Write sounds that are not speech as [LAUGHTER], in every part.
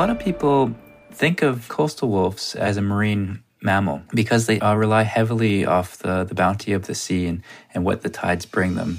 lot of people think of coastal wolves as a marine mammal because they uh, rely heavily off the, the bounty of the sea and, and what the tides bring them.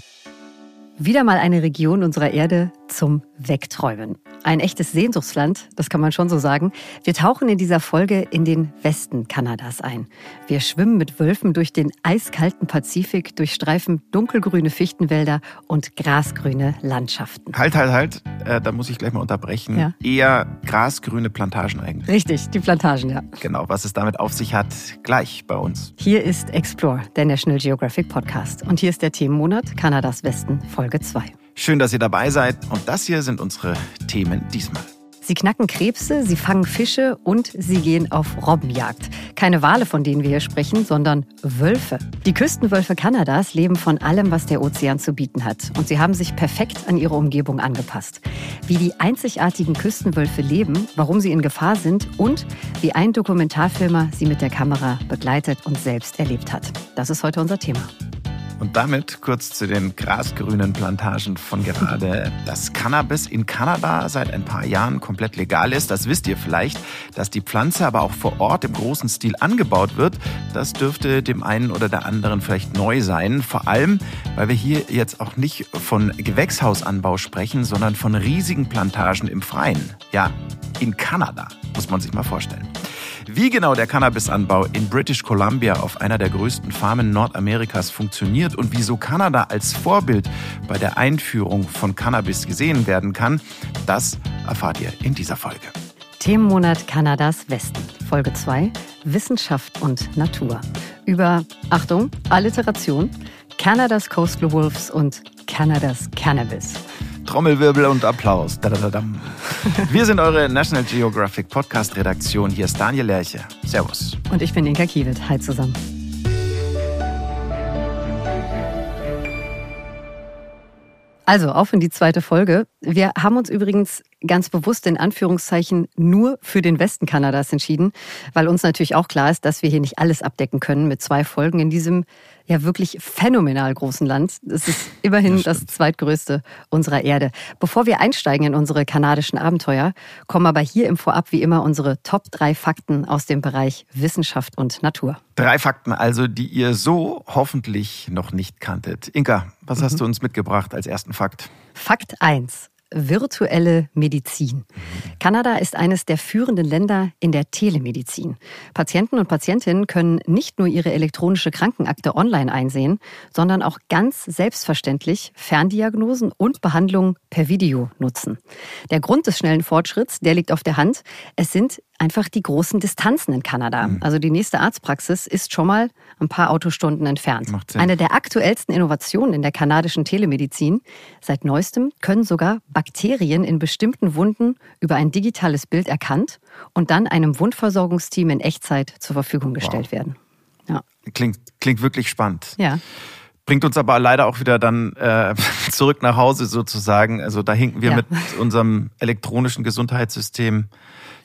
Wieder mal eine Region unserer Erde zum Wegträumen. Ein echtes Sehnsuchtsland, das kann man schon so sagen. Wir tauchen in dieser Folge in den Westen Kanadas ein. Wir schwimmen mit Wölfen durch den eiskalten Pazifik, durchstreifen dunkelgrüne Fichtenwälder und grasgrüne Landschaften. Halt, halt, halt. Äh, da muss ich gleich mal unterbrechen. Ja. Eher grasgrüne Plantagen eigentlich. Richtig, die Plantagen, ja. Genau, was es damit auf sich hat, gleich bei uns. Hier ist Explore, der National Geographic Podcast. Und hier ist der Themenmonat Kanadas Westen, Folge 2. Schön, dass ihr dabei seid. Und das hier sind unsere Themen diesmal. Sie knacken Krebse, sie fangen Fische und sie gehen auf Robbenjagd. Keine Wale, von denen wir hier sprechen, sondern Wölfe. Die Küstenwölfe Kanadas leben von allem, was der Ozean zu bieten hat. Und sie haben sich perfekt an ihre Umgebung angepasst. Wie die einzigartigen Küstenwölfe leben, warum sie in Gefahr sind und wie ein Dokumentarfilmer sie mit der Kamera begleitet und selbst erlebt hat. Das ist heute unser Thema. Und damit kurz zu den grasgrünen Plantagen von gerade. Dass Cannabis in Kanada seit ein paar Jahren komplett legal ist, das wisst ihr vielleicht. Dass die Pflanze aber auch vor Ort im großen Stil angebaut wird, das dürfte dem einen oder der anderen vielleicht neu sein. Vor allem, weil wir hier jetzt auch nicht von Gewächshausanbau sprechen, sondern von riesigen Plantagen im Freien. Ja, in Kanada, muss man sich mal vorstellen. Wie genau der Cannabisanbau in British Columbia auf einer der größten Farmen Nordamerikas funktioniert und wieso Kanada als Vorbild bei der Einführung von Cannabis gesehen werden kann, das erfahrt ihr in dieser Folge. Themenmonat Kanadas Westen, Folge 2, Wissenschaft und Natur. Über, Achtung, Alliteration, Kanadas Coastal Wolves und Kanadas Cannabis. Trommelwirbel und Applaus. Wir sind eure National Geographic Podcast Redaktion. Hier ist Daniel Lerche. Servus. Und ich bin Inka Kiewit. Hi zusammen. Also, auf in die zweite Folge. Wir haben uns übrigens ganz bewusst in Anführungszeichen nur für den Westen Kanadas entschieden, weil uns natürlich auch klar ist, dass wir hier nicht alles abdecken können mit zwei Folgen in diesem ja wirklich phänomenal großen Land. Es ist immerhin das, das zweitgrößte unserer Erde. Bevor wir einsteigen in unsere kanadischen Abenteuer, kommen aber hier im Vorab wie immer unsere Top drei Fakten aus dem Bereich Wissenschaft und Natur. Drei Fakten also, die ihr so hoffentlich noch nicht kanntet. Inka, was mhm. hast du uns mitgebracht als ersten Fakt? Fakt 1 virtuelle Medizin. Kanada ist eines der führenden Länder in der Telemedizin. Patienten und Patientinnen können nicht nur ihre elektronische Krankenakte online einsehen, sondern auch ganz selbstverständlich Ferndiagnosen und Behandlungen per Video nutzen. Der Grund des schnellen Fortschritts, der liegt auf der Hand. Es sind einfach die großen Distanzen in Kanada. Mhm. Also die nächste Arztpraxis ist schon mal ein paar Autostunden entfernt. Eine der aktuellsten Innovationen in der kanadischen Telemedizin. Seit neuestem können sogar Bakterien in bestimmten Wunden über ein digitales Bild erkannt und dann einem Wundversorgungsteam in Echtzeit zur Verfügung gestellt wow. werden. Ja. Klingt, klingt wirklich spannend. Ja. Bringt uns aber leider auch wieder dann äh, [LAUGHS] zurück nach Hause sozusagen. Also da hinken wir ja. mit unserem elektronischen Gesundheitssystem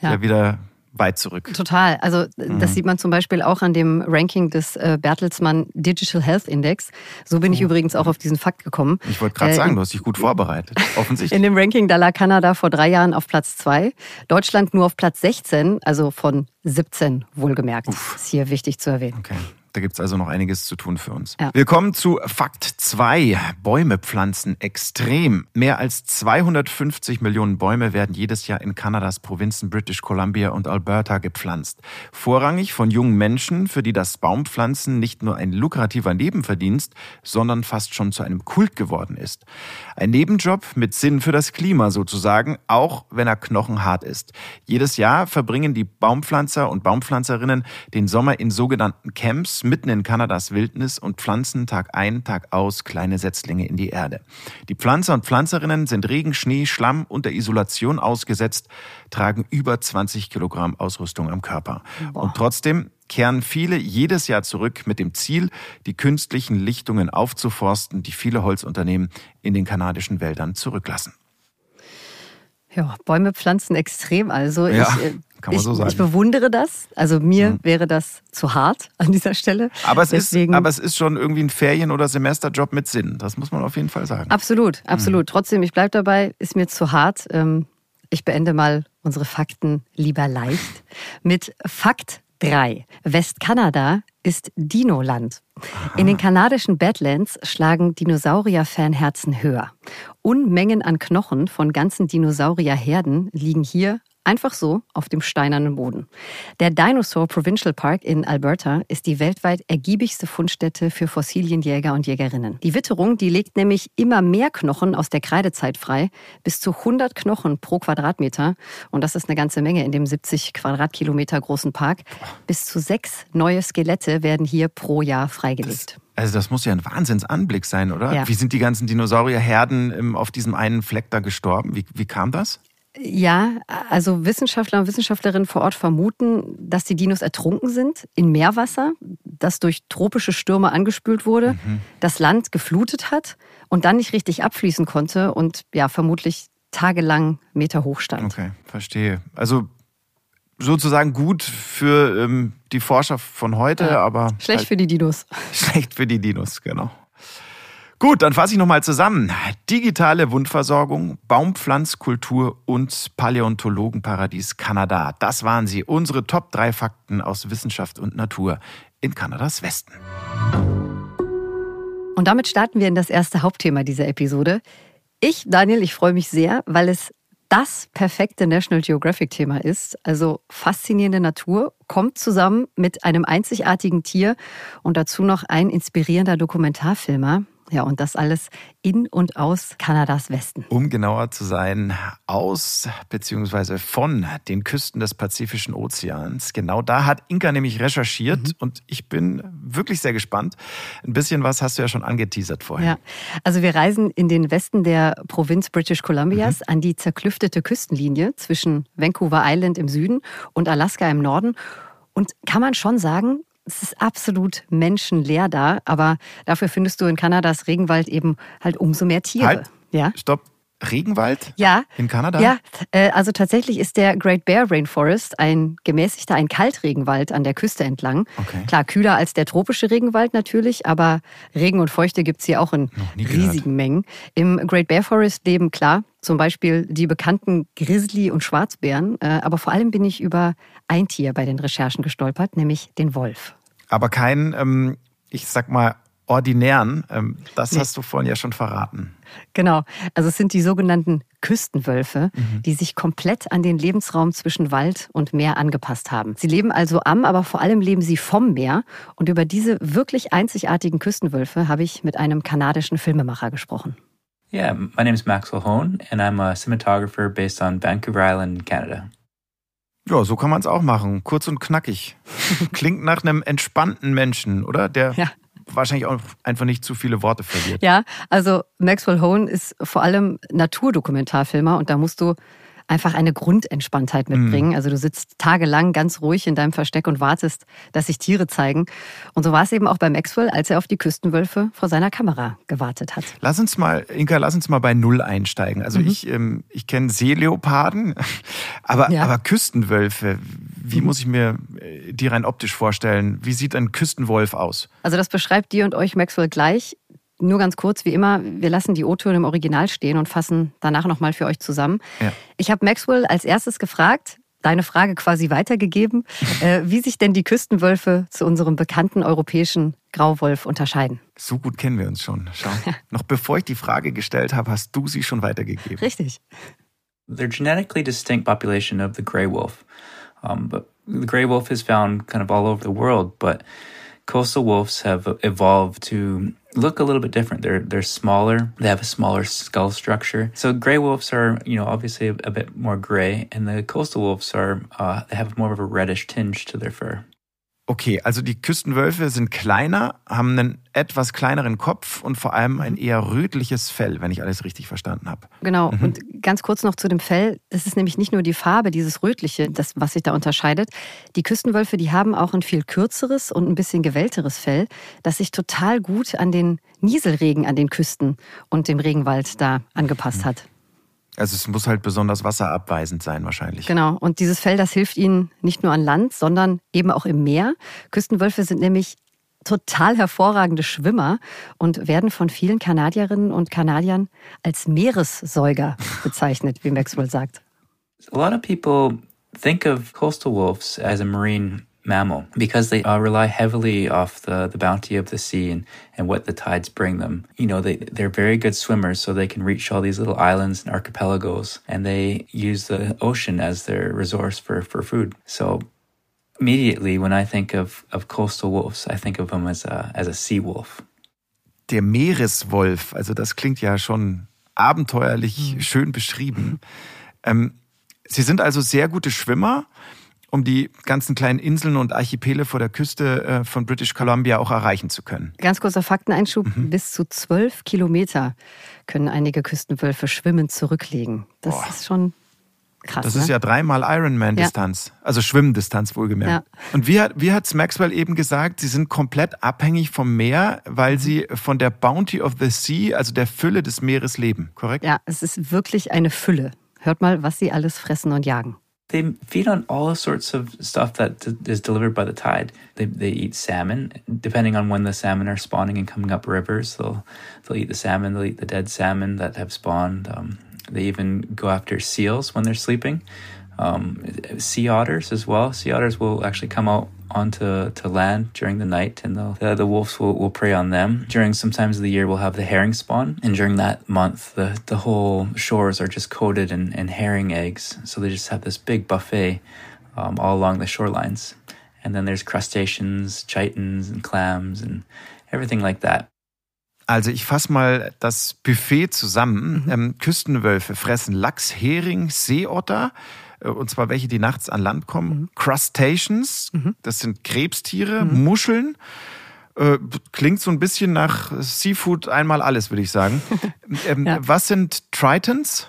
ja, ja wieder weit zurück. Total. Also mhm. das sieht man zum Beispiel auch an dem Ranking des äh, Bertelsmann Digital Health Index. So bin ich mhm. übrigens auch auf diesen Fakt gekommen. Ich wollte gerade äh, sagen, du hast dich gut vorbereitet, offensichtlich. In dem Ranking, da lag Kanada vor drei Jahren auf Platz zwei, Deutschland nur auf Platz 16, also von 17 wohlgemerkt. Uff. Ist hier wichtig zu erwähnen. Okay. Da gibt es also noch einiges zu tun für uns. Ja. Willkommen zu Fakt 2. Bäume pflanzen extrem. Mehr als 250 Millionen Bäume werden jedes Jahr in Kanadas Provinzen British Columbia und Alberta gepflanzt. Vorrangig von jungen Menschen, für die das Baumpflanzen nicht nur ein lukrativer Nebenverdienst, sondern fast schon zu einem Kult geworden ist. Ein Nebenjob mit Sinn für das Klima sozusagen, auch wenn er knochenhart ist. Jedes Jahr verbringen die Baumpflanzer und Baumpflanzerinnen den Sommer in sogenannten Camps mitten in Kanadas Wildnis und pflanzen Tag ein, Tag aus kleine Setzlinge in die Erde. Die Pflanzer und Pflanzerinnen sind Regen, Schnee, Schlamm und der Isolation ausgesetzt, tragen über 20 Kilogramm Ausrüstung am Körper. Boah. Und trotzdem kehren viele jedes Jahr zurück mit dem Ziel, die künstlichen Lichtungen aufzuforsten, die viele Holzunternehmen in den kanadischen Wäldern zurücklassen. Ja, Bäume pflanzen extrem. Also ja, ich, äh, kann man ich, so sagen. ich bewundere das. Also mir mhm. wäre das zu hart [LAUGHS] an dieser Stelle. Aber es, Deswegen, ist, aber es ist schon irgendwie ein Ferien- oder Semesterjob mit Sinn. Das muss man auf jeden Fall sagen. Absolut, absolut. Mhm. Trotzdem, ich bleibe dabei, ist mir zu hart. Ähm, ich beende mal unsere Fakten lieber leicht [LAUGHS] mit Fakt 3. Westkanada ist Dinoland. In den kanadischen Badlands schlagen Dinosaurier-Fanherzen höher. Unmengen an Knochen von ganzen Dinosaurierherden liegen hier Einfach so auf dem steinernen Boden. Der Dinosaur Provincial Park in Alberta ist die weltweit ergiebigste Fundstätte für Fossilienjäger und Jägerinnen. Die Witterung, die legt nämlich immer mehr Knochen aus der Kreidezeit frei, bis zu 100 Knochen pro Quadratmeter. Und das ist eine ganze Menge in dem 70 Quadratkilometer großen Park. Bis zu sechs neue Skelette werden hier pro Jahr freigelegt. Das also das muss ja ein Wahnsinnsanblick sein, oder? Ja. Wie sind die ganzen Dinosaurierherden ähm, auf diesem einen Fleck da gestorben? Wie, wie kam das? Ja, also Wissenschaftler und Wissenschaftlerinnen vor Ort vermuten, dass die Dinos ertrunken sind in Meerwasser, das durch tropische Stürme angespült wurde, mhm. das Land geflutet hat und dann nicht richtig abfließen konnte und ja, vermutlich tagelang Meter hoch stand. Okay, verstehe. Also sozusagen gut für ähm, die Forscher von heute, ja, aber. Schlecht halt für die Dinos. [LAUGHS] Schlecht für die Dinos, genau. Gut, dann fasse ich nochmal zusammen. Digitale Wundversorgung, Baumpflanzkultur und Paläontologenparadies Kanada. Das waren sie, unsere Top 3 Fakten aus Wissenschaft und Natur in Kanadas Westen. Und damit starten wir in das erste Hauptthema dieser Episode. Ich, Daniel, ich freue mich sehr, weil es das perfekte National Geographic-Thema ist. Also faszinierende Natur kommt zusammen mit einem einzigartigen Tier und dazu noch ein inspirierender Dokumentarfilmer. Ja, und das alles in und aus Kanadas Westen. Um genauer zu sein, aus bzw. von den Küsten des Pazifischen Ozeans. Genau da hat Inka nämlich recherchiert mhm. und ich bin wirklich sehr gespannt. Ein bisschen was hast du ja schon angeteasert vorher. Ja, also wir reisen in den Westen der Provinz British Columbias mhm. an die zerklüftete Küstenlinie zwischen Vancouver Island im Süden und Alaska im Norden. Und kann man schon sagen, es ist absolut menschenleer da, aber dafür findest du in Kanadas Regenwald eben halt umso mehr Tiere. Halt, ja? Stopp. Regenwald? Ja. In Kanada? Ja, äh, also tatsächlich ist der Great Bear Rainforest ein gemäßigter, ein Kaltregenwald an der Küste entlang. Okay. Klar, kühler als der tropische Regenwald natürlich, aber Regen und Feuchte gibt es hier auch in riesigen Mengen. Im Great Bear Forest leben klar zum Beispiel die bekannten Grizzly- und Schwarzbären, äh, aber vor allem bin ich über ein Tier bei den Recherchen gestolpert, nämlich den Wolf aber keinen, ähm, ich sag mal, ordinären. Ähm, das nee. hast du vorhin ja schon verraten. Genau. Also es sind die sogenannten Küstenwölfe, mhm. die sich komplett an den Lebensraum zwischen Wald und Meer angepasst haben. Sie leben also am, aber vor allem leben sie vom Meer. Und über diese wirklich einzigartigen Küstenwölfe habe ich mit einem kanadischen Filmemacher gesprochen. Yeah, my name is Maxwell Hone and I'm a cinematographer based on Vancouver Island, Canada. Ja, so kann man es auch machen. Kurz und knackig. [LAUGHS] Klingt nach einem entspannten Menschen, oder? Der ja. Wahrscheinlich auch einfach nicht zu viele Worte verliert. Ja, also Maxwell Hone ist vor allem Naturdokumentarfilmer und da musst du einfach eine Grundentspanntheit mitbringen. Mhm. Also du sitzt tagelang ganz ruhig in deinem Versteck und wartest, dass sich Tiere zeigen. Und so war es eben auch bei Maxwell, als er auf die Küstenwölfe vor seiner Kamera gewartet hat. Lass uns mal, Inka, lass uns mal bei Null einsteigen. Also mhm. ich, ähm, ich kenne Seeleoparden, [LAUGHS] aber, ja. aber Küstenwölfe, wie mhm. muss ich mir äh, die rein optisch vorstellen? Wie sieht ein Küstenwolf aus? Also das beschreibt dir und euch Maxwell gleich. Nur ganz kurz, wie immer, wir lassen die O-Töne im Original stehen und fassen danach nochmal für euch zusammen. Ja. Ich habe Maxwell als erstes gefragt, deine Frage quasi weitergegeben, [LAUGHS] äh, wie sich denn die Küstenwölfe zu unserem bekannten europäischen Grauwolf unterscheiden. So gut kennen wir uns schon. Schau. [LAUGHS] Noch bevor ich die Frage gestellt habe, hast du sie schon weitergegeben. Richtig. They're genetically distinct population of the gray wolf. Um, but the gray wolf is found kind of all over the world, but coastal wolves have evolved to look a little bit different. They're they're smaller. They have a smaller skull structure. So gray wolves are you know obviously a, a bit more gray, and the coastal wolves are uh, they have more of a reddish tinge to their fur. Okay, also die Küstenwölfe sind kleiner, haben einen etwas kleineren Kopf und vor allem ein mhm. eher rötliches Fell, wenn ich alles richtig verstanden habe. Genau. Mhm. Und ganz kurz noch zu dem Fell. Es ist nämlich nicht nur die Farbe, dieses rötliche, das, was sich da unterscheidet. Die Küstenwölfe, die haben auch ein viel kürzeres und ein bisschen gewellteres Fell, das sich total gut an den Nieselregen an den Küsten und dem Regenwald da angepasst mhm. hat. Also es muss halt besonders wasserabweisend sein wahrscheinlich. Genau. Und dieses Fell, das hilft ihnen nicht nur an Land, sondern eben auch im Meer. Küstenwölfe sind nämlich total hervorragende Schwimmer und werden von vielen Kanadierinnen und Kanadiern als Meeressäuger [LAUGHS] bezeichnet, wie Maxwell sagt. A lot of people think of coastal wolves as a marine mammal because they uh, rely heavily off the, the bounty of the sea and, and what the tides bring them. You know, they, they're very good swimmers, so they can reach all these little islands and archipelagos, and they use the ocean as their resource for, for food. So immediately when I think of, of coastal wolves, I think of them as a, as a sea wolf. Der Meereswolf, also das klingt ja schon abenteuerlich mhm. schön beschrieben. Ähm, Sie sind also sehr gute Schwimmer um die ganzen kleinen Inseln und Archipele vor der Küste äh, von British Columbia auch erreichen zu können. Ganz kurzer Fakteneinschub. Mhm. Bis zu zwölf Kilometer können einige Küstenwölfe schwimmend zurücklegen. Das Boah. ist schon krass. Das ne? ist ja dreimal Ironman-Distanz. Ja. Also Schwimmdistanz wohlgemerkt. Ja. Und wie hat, wie hat Maxwell eben gesagt, sie sind komplett abhängig vom Meer, weil mhm. sie von der Bounty of the Sea, also der Fülle des Meeres leben, korrekt? Ja, es ist wirklich eine Fülle. Hört mal, was sie alles fressen und jagen. They feed on all sorts of stuff that is delivered by the tide. They, they eat salmon, depending on when the salmon are spawning and coming up rivers. They'll they'll eat the salmon. They'll eat the dead salmon that have spawned. Um, they even go after seals when they're sleeping. Um, sea otters as well. Sea otters will actually come out onto to land during the night, and the, the wolves will, will prey on them. During some times of the year, we'll have the herring spawn, and during that month, the, the whole shores are just coated in, in herring eggs. So they just have this big buffet um, all along the shorelines. And then there's crustaceans, chitons, and clams, and everything like that. Also ich fasse mal das Buffet zusammen. Mhm. Ähm, Küstenwölfe fressen Lachs, Hering, Seeotter. Äh, und zwar welche, die nachts an Land kommen. Mhm. Crustaceans, mhm. das sind Krebstiere, mhm. Muscheln. Äh, klingt so ein bisschen nach Seafood einmal alles, würde ich sagen. [LAUGHS] ähm, ja. Was sind Tritons?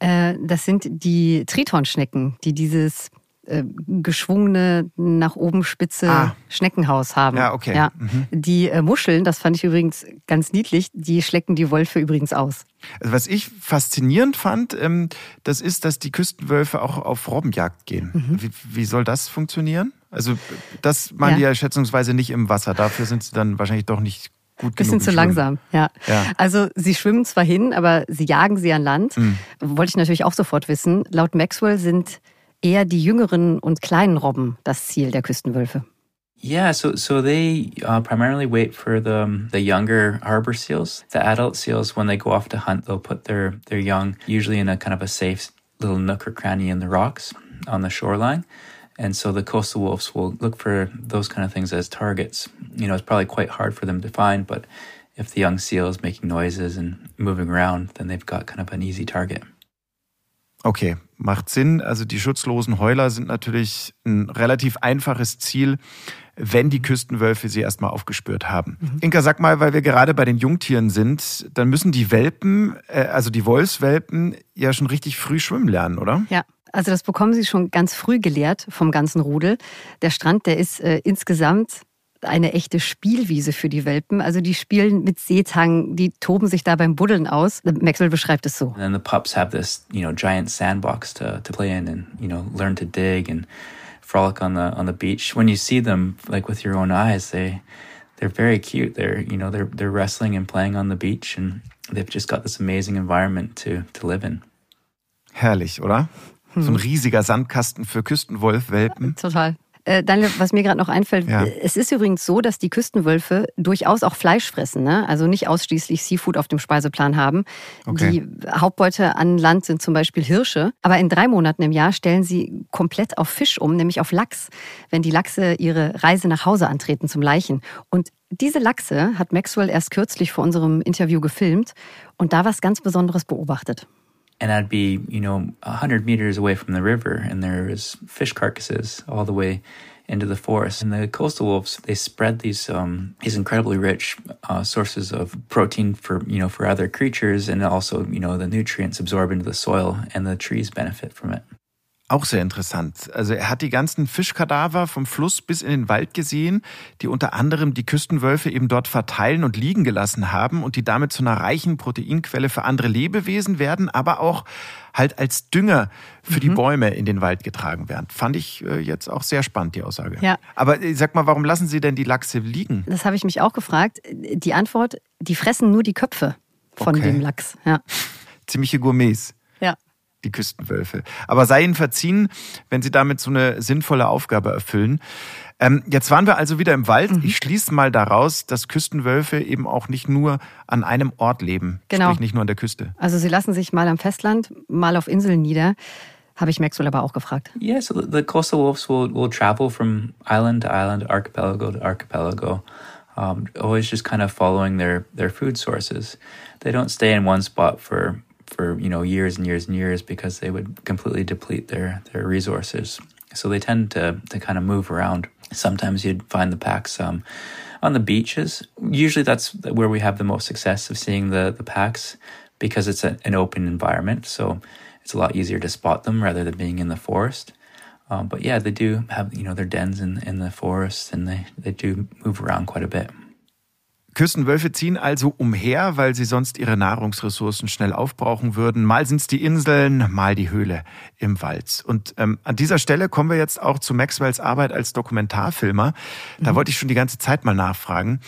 Äh, das sind die Tritonschnecken, die dieses äh, geschwungene nach oben spitze ah. Schneckenhaus haben. Ja, okay. Ja. Mhm. Die äh, Muscheln, das fand ich übrigens ganz niedlich, die schlecken die Wölfe übrigens aus. Also was ich faszinierend fand, ähm, das ist, dass die Küstenwölfe auch auf Robbenjagd gehen. Mhm. Wie, wie, soll das funktionieren? Also das machen ja. die ja schätzungsweise nicht im Wasser. Dafür sind sie dann wahrscheinlich doch nicht gut Bisschen zu langsam, ja. ja. Also sie schwimmen zwar hin, aber sie jagen sie an Land. Mhm. Wollte ich natürlich auch sofort wissen. Laut Maxwell sind eher die jüngeren und kleinen Robben das Ziel der Küstenwölfe. Yeah, so so they uh, primarily wait for the um, the younger harbor seals. The adult seals, when they go off to hunt, they'll put their their young usually in a kind of a safe little nook or cranny in the rocks on the shoreline. And so the coastal wolves will look for those kind of things as targets. You know, it's probably quite hard for them to find, but if the young seal is making noises and moving around, then they've got kind of an easy target. Okay, macht Sinn. Also die schutzlosen Heuler sind natürlich ein relativ einfaches Ziel, wenn die Küstenwölfe sie erstmal aufgespürt haben. Mhm. Inka, sag mal, weil wir gerade bei den Jungtieren sind, dann müssen die Welpen, äh, also die Wolfswelpen, ja schon richtig früh schwimmen lernen, oder? Ja. Also das bekommen sie schon ganz früh gelehrt vom ganzen Rudel. Der Strand, der ist äh, insgesamt eine echte Spielwiese für die Welpen. Also die spielen mit Seetang, die toben sich da beim Buddeln aus. Maxwell beschreibt es so. And then the pups have this, you know, giant sandbox to, to play in and, you know, learn to dig and frolic on the on the beach. When you see them like with your own eyes, they they're very cute. They're, you know, they're they're wrestling and playing on the beach and they've just got this amazing environment to to live in. Herrlich, oder? So ein hm. riesiger Sandkasten für Küstenwolfwelpen. Total. Äh, Daniel, was mir gerade noch einfällt, ja. es ist übrigens so, dass die Küstenwölfe durchaus auch Fleisch fressen, ne? also nicht ausschließlich Seafood auf dem Speiseplan haben. Okay. Die Hauptbeute an Land sind zum Beispiel Hirsche, aber in drei Monaten im Jahr stellen sie komplett auf Fisch um, nämlich auf Lachs, wenn die Lachse ihre Reise nach Hause antreten zum Leichen. Und diese Lachse hat Maxwell erst kürzlich vor unserem Interview gefilmt und da was ganz Besonderes beobachtet. And I'd be, you know, a hundred meters away from the river, and there was fish carcasses all the way into the forest. And the coastal wolves, they spread these um, these incredibly rich uh, sources of protein for you know for other creatures, and also you know the nutrients absorb into the soil, and the trees benefit from it. Auch sehr interessant. Also er hat die ganzen Fischkadaver vom Fluss bis in den Wald gesehen, die unter anderem die Küstenwölfe eben dort verteilen und liegen gelassen haben und die damit zu einer reichen Proteinquelle für andere Lebewesen werden, aber auch halt als Dünger für mhm. die Bäume in den Wald getragen werden. Fand ich äh, jetzt auch sehr spannend, die Aussage. Ja. Aber äh, sag mal, warum lassen Sie denn die Lachse liegen? Das habe ich mich auch gefragt. Die Antwort, die fressen nur die Köpfe von okay. dem Lachs. Ja. Ziemliche Gourmets. Die Küstenwölfe. Aber sei ihnen verziehen, wenn sie damit so eine sinnvolle Aufgabe erfüllen. Ähm, jetzt waren wir also wieder im Wald. Mhm. Ich schließe mal daraus, dass Küstenwölfe eben auch nicht nur an einem Ort leben, genau. sprich nicht nur an der Küste. Also sie lassen sich mal am Festland, mal auf Inseln nieder. Habe ich Maxwell aber auch gefragt. Yeah, so the coastal wolves will, will travel from island to island, archipelago to archipelago, um, always just kind of following their, their food sources. They don't stay in one spot for for you know years and years and years because they would completely deplete their their resources. So they tend to to kind of move around. Sometimes you'd find the packs um, on the beaches. Usually that's where we have the most success of seeing the the packs because it's a, an open environment. So it's a lot easier to spot them rather than being in the forest. Um, but yeah, they do have you know their dens in in the forest and they they do move around quite a bit. Küstenwölfe ziehen also umher, weil sie sonst ihre Nahrungsressourcen schnell aufbrauchen würden. Mal sind es die Inseln, mal die Höhle im Wald. Und ähm, an dieser Stelle kommen wir jetzt auch zu Maxwells Arbeit als Dokumentarfilmer. Da mhm. wollte ich schon die ganze Zeit mal nachfragen.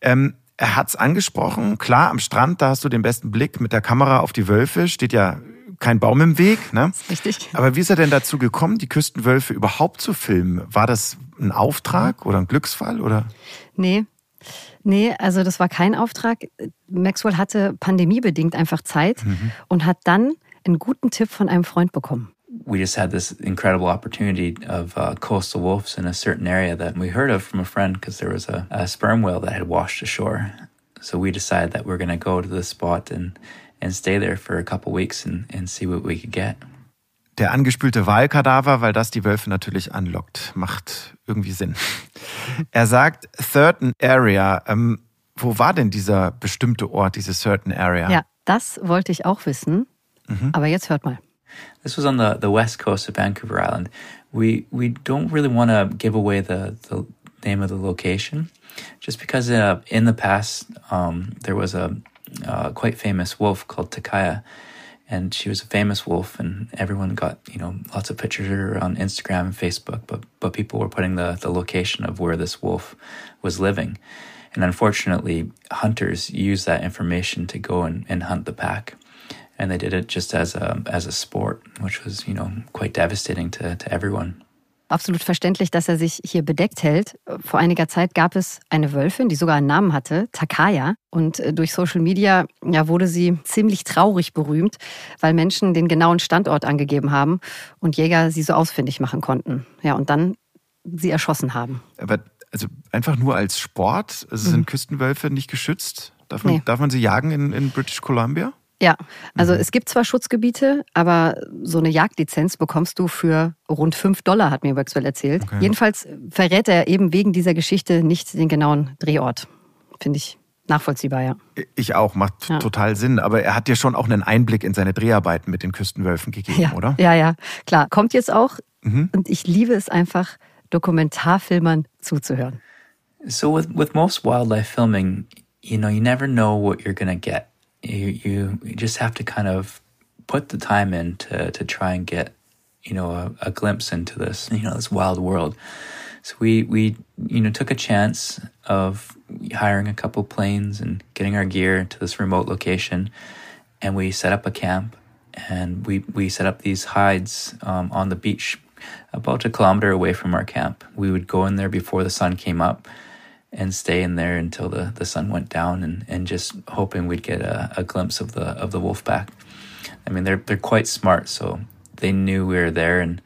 Ähm, er hat's angesprochen, klar, am Strand, da hast du den besten Blick mit der Kamera auf die Wölfe, steht ja kein Baum im Weg. Ne? richtig. Aber wie ist er denn dazu gekommen, die Küstenwölfe überhaupt zu filmen? War das ein Auftrag oder ein Glücksfall? Oder? Nee, Nee, also das war kein Auftrag. Maxwell hatte pandemiebedingt einfach Zeit mhm. und hat dann einen guten Tipp von einem Freund bekommen. we just had this incredible opportunity of uh, coastal wolves in a certain area that we heard of from a friend because there was a, a, sperm whale that had washed ashore. So we decided that we're going to go to the spot and, and stay there for a couple weeks and, and see what we could get. Der angespülte Wahlkadaver, weil das die Wölfe natürlich anlockt. Macht irgendwie Sinn. Er sagt Certain Area. Ähm, wo war denn dieser bestimmte Ort, diese Certain Area? Ja, das wollte ich auch wissen. Mhm. Aber jetzt hört mal. This was on the, the west coast of Vancouver Island. We we don't really want to give away the, the name of the location, just because uh, in the past um, there was a uh, quite famous wolf called Takaya, and she was a famous wolf and everyone got you know lots of pictures on instagram and facebook but but people were putting the the location of where this wolf was living. And unfortunately hunters use that information to go and, and hunt the pack. And they did it just as a as a sport which was you know quite devastating to to everyone absolut verständlich, dass er sich hier bedeckt hält. Vor einiger Zeit gab es eine Wölfin, die sogar einen Namen hatte, Takaya. Und äh, durch Social Media ja, wurde sie ziemlich traurig berühmt, weil Menschen den genauen Standort angegeben haben und Jäger sie so ausfindig machen konnten. Ja, und dann sie erschossen haben. Aber also einfach nur als Sport? Also sind mhm. Küstenwölfe nicht geschützt? Darf man, nee. darf man sie jagen in, in British Columbia? Ja, also mhm. es gibt zwar Schutzgebiete, aber so eine Jagdlizenz bekommst du für rund 5 Dollar, hat mir Maxwell erzählt. Okay. Jedenfalls verrät er eben wegen dieser Geschichte nicht den genauen Drehort. Finde ich nachvollziehbar, ja. Ich auch, macht ja. total Sinn. Aber er hat dir schon auch einen Einblick in seine Dreharbeiten mit den Küstenwölfen gegeben, ja. oder? Ja, ja, klar. Kommt jetzt auch. Mhm. Und ich liebe es einfach, Dokumentarfilmern zuzuhören. So with, with most wildlife filming, you know, you never know what you're gonna get. You, you just have to kind of put the time in to, to try and get, you know, a, a glimpse into this, you know, this wild world. So we, we, you know, took a chance of hiring a couple planes and getting our gear to this remote location. And we set up a camp and we, we set up these hides um, on the beach about a kilometer away from our camp. We would go in there before the sun came up and stay in there until the, the sun went down and, and just hoping we'd get a, a glimpse of the of the wolf pack. I mean they're they're quite smart, so they knew we were there and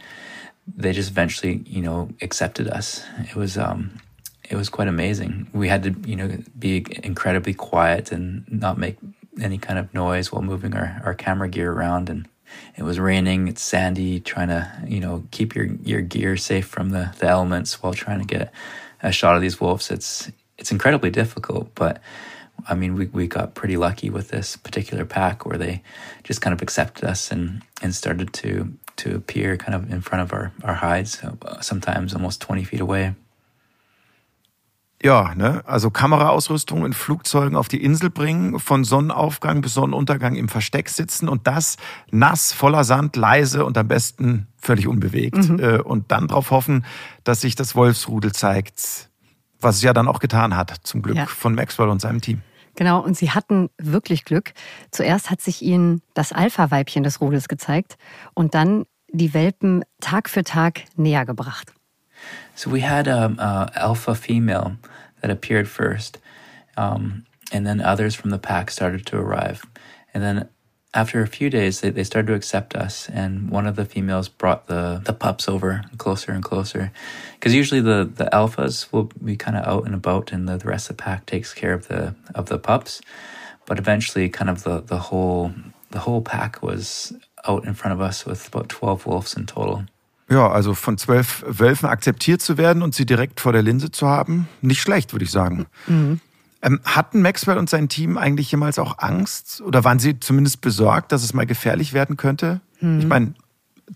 they just eventually, you know, accepted us. It was um it was quite amazing. We had to, you know, be incredibly quiet and not make any kind of noise while moving our, our camera gear around and it was raining, it's sandy, trying to, you know, keep your, your gear safe from the, the elements while trying to get a shot of these wolves. It's it's incredibly difficult, but I mean, we, we got pretty lucky with this particular pack where they just kind of accepted us and, and started to to appear kind of in front of our, our hides, uh, sometimes almost 20 feet away. Ja, ne? also Kameraausrüstung in Flugzeugen auf die Insel bringen, von Sonnenaufgang bis Sonnenuntergang im Versteck sitzen und das nass, voller Sand, leise und am besten völlig unbewegt. Mhm. Äh, und dann darauf hoffen, dass sich das Wolfsrudel zeigt, was es ja dann auch getan hat, zum Glück ja. von Maxwell und seinem Team. Genau, und sie hatten wirklich Glück. Zuerst hat sich ihnen das Alpha-Weibchen des Rudels gezeigt und dann die Welpen Tag für Tag näher gebracht. So we had a, a alpha female that appeared first, um, and then others from the pack started to arrive, and then after a few days, they, they started to accept us, and one of the females brought the, the pups over closer and closer. Because usually the, the alphas will be kind of out and about, and the, the rest of the pack takes care of the of the pups. But eventually, kind of the, the whole the whole pack was out in front of us with about 12 wolves in total. Ja, also von zwölf Wölfen akzeptiert zu werden und sie direkt vor der Linse zu haben, nicht schlecht, würde ich sagen. Mhm. Ähm, hatten Maxwell und sein Team eigentlich jemals auch Angst oder waren sie zumindest besorgt, dass es mal gefährlich werden könnte? Mhm. Ich meine,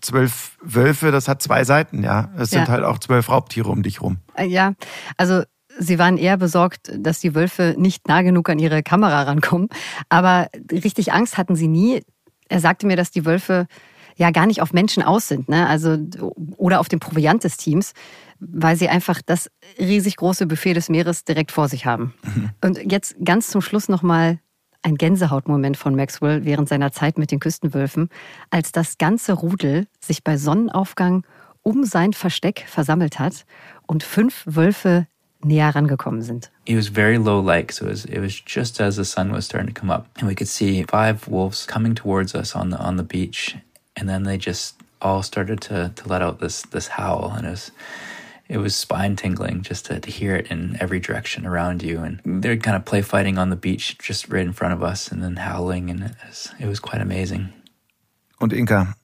zwölf Wölfe, das hat zwei Seiten, ja. Es sind halt auch zwölf Raubtiere um dich rum. Äh, ja, also Sie waren eher besorgt, dass die Wölfe nicht nah genug an ihre Kamera rankommen. Aber richtig Angst hatten sie nie. Er sagte mir, dass die Wölfe ja gar nicht auf Menschen aus sind, ne? Also oder auf den Proviant des Teams, weil sie einfach das riesig große Buffet des Meeres direkt vor sich haben. Mhm. Und jetzt ganz zum Schluss nochmal ein Gänsehautmoment von Maxwell während seiner Zeit mit den Küstenwölfen, als das ganze Rudel sich bei Sonnenaufgang um sein Versteck versammelt hat und fünf Wölfe näher rangekommen sind. It was very low light, so it was, it was just as the sun was starting to come up, and we could see five wolves coming towards us on the on the beach, and then they just all started to to let out this this howl, and it was it was spine tingling just to, to hear it in every direction around you, and they're kind of play fighting on the beach just right in front of us, and then howling, and it was, it was quite amazing. Und Inka,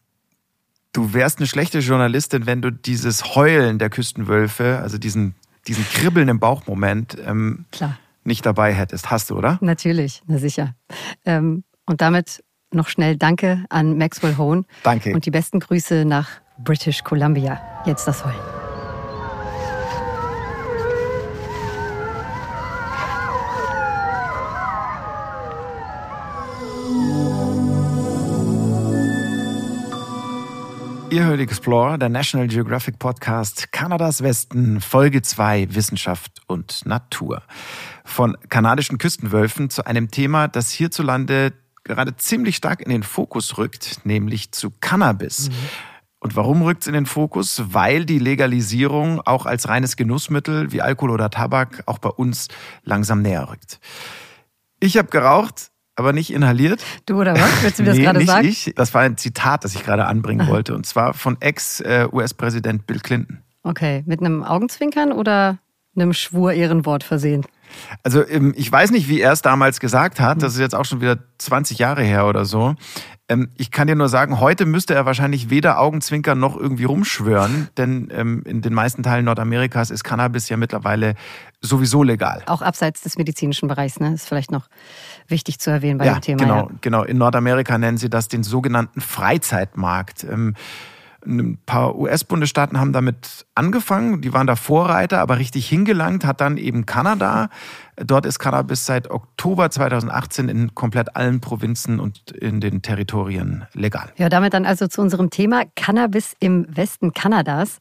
du wärst eine schlechte Journalistin, wenn du dieses Heulen der Küstenwölfe, also diesen diesen Kribbeln im Bauchmoment ähm, nicht dabei hättest. Hast du, oder? Natürlich, na sicher. Ähm, und damit noch schnell Danke an Maxwell Hone. Danke. Und die besten Grüße nach British Columbia. Jetzt das Heulen. Ihr hört Explorer, der National Geographic Podcast Kanadas Westen, Folge 2 Wissenschaft und Natur. Von kanadischen Küstenwölfen zu einem Thema, das hierzulande gerade ziemlich stark in den Fokus rückt, nämlich zu Cannabis. Mhm. Und warum rückt es in den Fokus? Weil die Legalisierung auch als reines Genussmittel wie Alkohol oder Tabak auch bei uns langsam näher rückt. Ich habe geraucht, aber nicht inhaliert. Du oder was? Willst du mir das [LAUGHS] nee, gerade nicht sagen? Ich. Das war ein Zitat, das ich gerade anbringen wollte. Und zwar von Ex-US-Präsident Bill Clinton. Okay, mit einem Augenzwinkern oder einem Schwur-Ehrenwort versehen? Also ähm, ich weiß nicht, wie er es damals gesagt hat. Das ist jetzt auch schon wieder 20 Jahre her oder so. Ähm, ich kann dir nur sagen, heute müsste er wahrscheinlich weder Augenzwinkern noch irgendwie rumschwören, denn ähm, in den meisten Teilen Nordamerikas ist Cannabis ja mittlerweile sowieso legal. Auch abseits des medizinischen Bereichs, ne? Ist vielleicht noch wichtig zu erwähnen bei ja, dem Thema. Genau, ja. genau. In Nordamerika nennen sie das den sogenannten Freizeitmarkt. Ein paar US-Bundesstaaten haben damit angefangen, die waren da Vorreiter, aber richtig hingelangt hat dann eben Kanada. Dort ist Cannabis seit Oktober 2018 in komplett allen Provinzen und in den Territorien legal. Ja, damit dann also zu unserem Thema Cannabis im Westen Kanadas.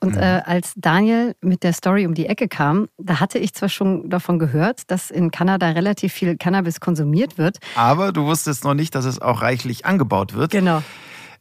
Und mhm. äh, als Daniel mit der Story um die Ecke kam, da hatte ich zwar schon davon gehört, dass in Kanada relativ viel Cannabis konsumiert wird. Aber du wusstest noch nicht, dass es auch reichlich angebaut wird. Genau.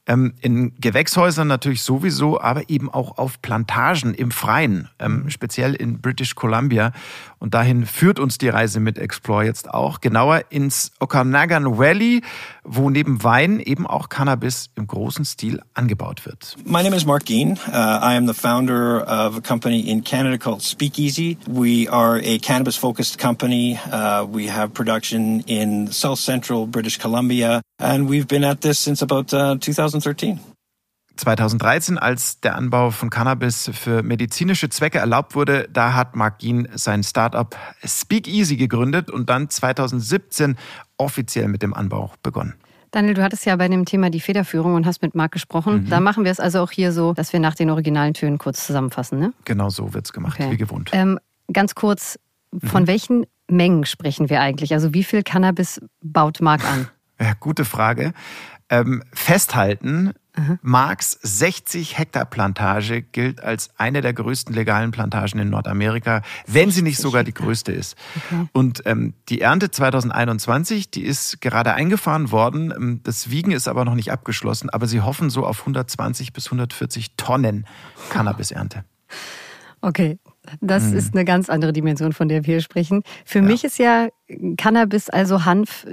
Ähm, in Gewächshäusern natürlich sowieso, aber eben auch auf Plantagen im Freien, ähm, mhm. speziell in British Columbia. Und dahin führt uns die Reise mit Explore jetzt auch, genauer ins Okanagan Valley, wo neben Wein eben auch Cannabis im großen Stil angebaut wird. My name is Mark Geen. Uh, I am the founder of a company in Canada called Speakeasy. We are a cannabis-focused company. Uh, we have production in south central British Columbia, and we've been at this since about uh, 2013. 2013, als der Anbau von Cannabis für medizinische Zwecke erlaubt wurde, da hat Mark Geen sein Startup Speakeasy gegründet und dann 2017 offiziell mit dem Anbau begonnen. Daniel, du hattest ja bei dem Thema die Federführung und hast mit Marc gesprochen. Mhm. Da machen wir es also auch hier so, dass wir nach den originalen Tönen kurz zusammenfassen, ne? Genau so wird es gemacht, okay. wie gewohnt. Ähm, ganz kurz, von mhm. welchen Mengen sprechen wir eigentlich? Also wie viel Cannabis baut Marc an? [LAUGHS] Ja, gute Frage. Ähm, festhalten Mhm. Marks 60 Hektar Plantage gilt als eine der größten legalen Plantagen in Nordamerika, wenn sie nicht sogar die größte ist. Okay. Und ähm, die Ernte 2021, die ist gerade eingefahren worden. Ähm, das Wiegen ist aber noch nicht abgeschlossen, aber sie hoffen so auf 120 bis 140 Tonnen [LAUGHS] Cannabisernte. Okay, das mhm. ist eine ganz andere Dimension, von der wir hier sprechen. Für ja. mich ist ja Cannabis, also Hanf,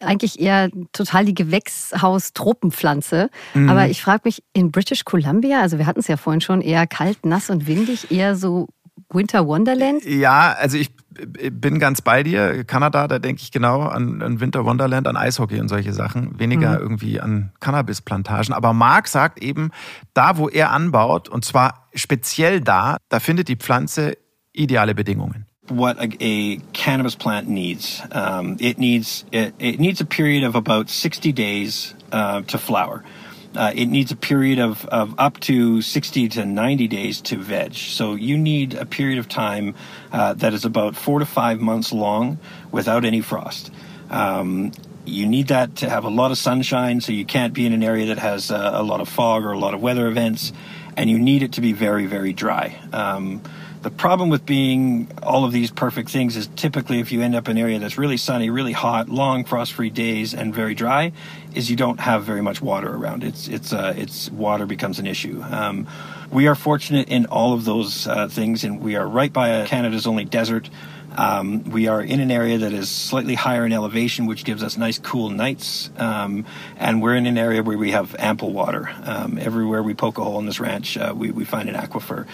eigentlich eher total die Gewächshaus-Tropenpflanze. Mhm. Aber ich frage mich, in British Columbia, also wir hatten es ja vorhin schon, eher kalt, nass und windig, eher so Winter Wonderland? Ja, also ich bin ganz bei dir. Kanada, da denke ich genau an, an, Winter Wonderland, an Eishockey und solche Sachen. Weniger mhm. irgendwie an Cannabisplantagen. Aber Mark sagt eben, da wo er anbaut, und zwar speziell da, da findet die Pflanze ideale Bedingungen. What a, a cannabis plant needs, um, it needs it, it, needs a period of about 60 days uh, to flower. Uh, it needs a period of, of up to 60 to 90 days to veg. So you need a period of time uh, that is about four to five months long without any frost. Um, you need that to have a lot of sunshine, so you can't be in an area that has uh, a lot of fog or a lot of weather events, and you need it to be very, very dry. Um, the problem with being all of these perfect things is typically if you end up in an area that's really sunny, really hot, long frost-free days, and very dry, is you don't have very much water around. It's it's uh, it's water becomes an issue. Um, we are fortunate in all of those uh, things, and we are right by Canada's only desert. Um, we are in an area that is slightly higher in elevation, which gives us nice, cool nights. Um, and we're in an area where we have ample water. Um, everywhere we poke a hole in this ranch, uh, we, we find an aquifer.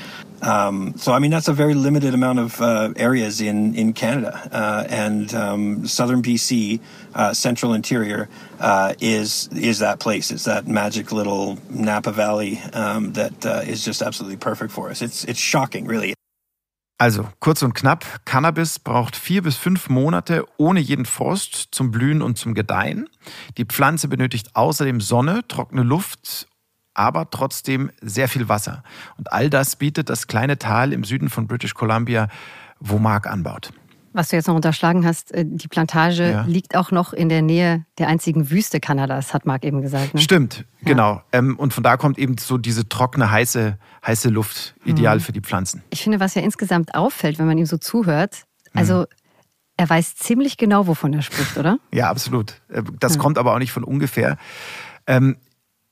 Um, so, I mean, that's a very limited amount of uh, areas in, in Canada. Uh, and um, southern BC, uh, central interior, uh, is is that place. It's that magic little Napa Valley um, that uh, is just absolutely perfect for us. It's, it's shocking, really. Also, kurz und knapp, Cannabis braucht vier bis fünf Monate ohne jeden Frost zum Blühen und zum Gedeihen. Die Pflanze benötigt außerdem Sonne, trockene Luft, aber trotzdem sehr viel Wasser. Und all das bietet das kleine Tal im Süden von British Columbia, wo Mark anbaut. Was du jetzt noch unterschlagen hast, äh, die Plantage ja. liegt auch noch in der Nähe der einzigen Wüste Kanadas, hat Marc eben gesagt. Ne? Stimmt, ja. genau. Ähm, und von da kommt eben so diese trockene, heiße, heiße Luft, ideal mhm. für die Pflanzen. Ich finde, was ja insgesamt auffällt, wenn man ihm so zuhört, also mhm. er weiß ziemlich genau, wovon er spricht, oder? ja, absolut. Äh, das mhm. kommt aber auch nicht von ungefähr.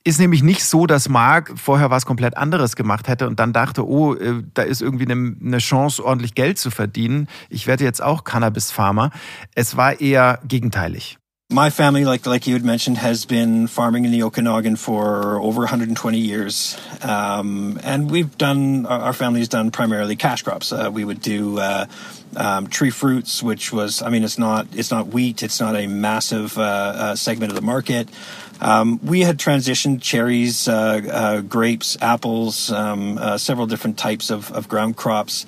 Ist nämlich nicht so, dass Mark vorher was komplett anderes gemacht hätte und dann dachte, oh, äh, da ist irgendwie eine, eine Chance, ordentlich Geld zu verdienen. Ich werde jetzt auch Cannabis-Farmer. Es war eher gegenteilig. My family, like like you had mentioned, has been farming in the Okanagan for over 120 years, um, and we've done our family's done primarily cash crops. Uh, we would do uh, um, tree fruits, which was, I mean, it's not it's not wheat, it's not a massive uh, uh segment of the market. Um, we had transitioned cherries, uh, uh, grapes, apples, um, several different types of, of ground crops.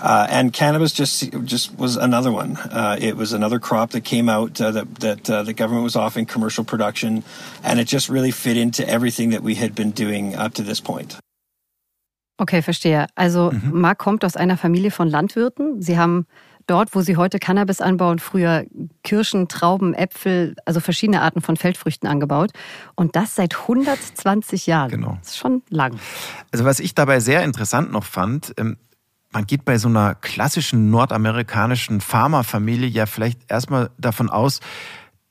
Uh, and cannabis just just was another one. Uh, it was another crop that came out uh, that that the government was offering commercial production, and it just really fit into everything that we had been doing up to this point. Okay, verstehe. Also mhm. Marc kommt aus einer Familie von Landwirten. Sie haben dort, wo sie heute Cannabis anbauen, früher Kirschen, Trauben, Äpfel, also verschiedene Arten von Feldfrüchten angebaut. Und das seit 120 Jahren. Genau. Das ist schon lang. Also was ich dabei sehr interessant noch fand, ähm, man geht bei so einer klassischen nordamerikanischen Pharmafamilie ja vielleicht erstmal davon aus,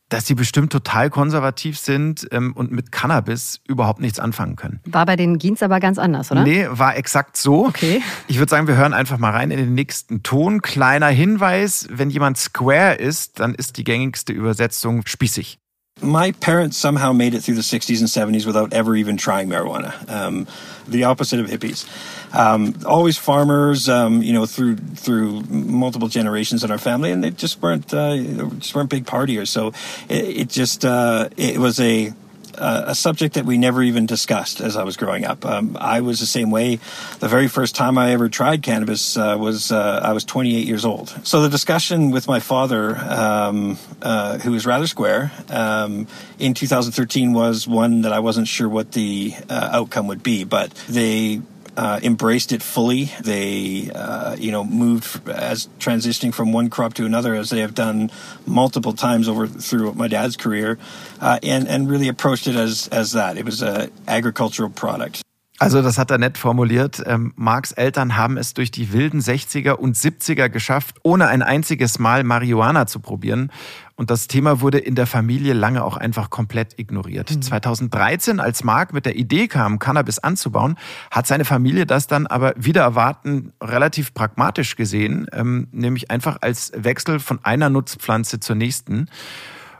dass sie bestimmt total konservativ sind ähm, und mit Cannabis überhaupt nichts anfangen können. War bei den Jeans aber ganz anders, oder? Nee, war exakt so. Okay. Ich würde sagen, wir hören einfach mal rein in den nächsten Ton. Kleiner Hinweis, wenn jemand square ist, dann ist die gängigste Übersetzung spießig. My parents somehow made it through the 60s and 70s without ever even trying marijuana. Um, the opposite of hippies. Um, always farmers, um, you know, through through multiple generations in our family, and they just weren't uh, just weren't big partiers. So it, it just uh, it was a a subject that we never even discussed as I was growing up. Um, I was the same way. The very first time I ever tried cannabis uh, was uh, I was 28 years old. So the discussion with my father, um, uh, who was rather square, um, in 2013 was one that I wasn't sure what the uh, outcome would be. But they uh, embraced it fully. They, uh, you know, moved as transitioning from one crop to another, as they have done multiple times over through my dad's career, uh, and and really approached it as as that. It was a agricultural product. Also das hat er nett formuliert. Ähm, Marks Eltern haben es durch die wilden 60er und 70er geschafft, ohne ein einziges Mal Marihuana zu probieren. Und das Thema wurde in der Familie lange auch einfach komplett ignoriert. Mhm. 2013, als Mark mit der Idee kam, Cannabis anzubauen, hat seine Familie das dann aber wieder erwarten relativ pragmatisch gesehen, ähm, nämlich einfach als Wechsel von einer Nutzpflanze zur nächsten.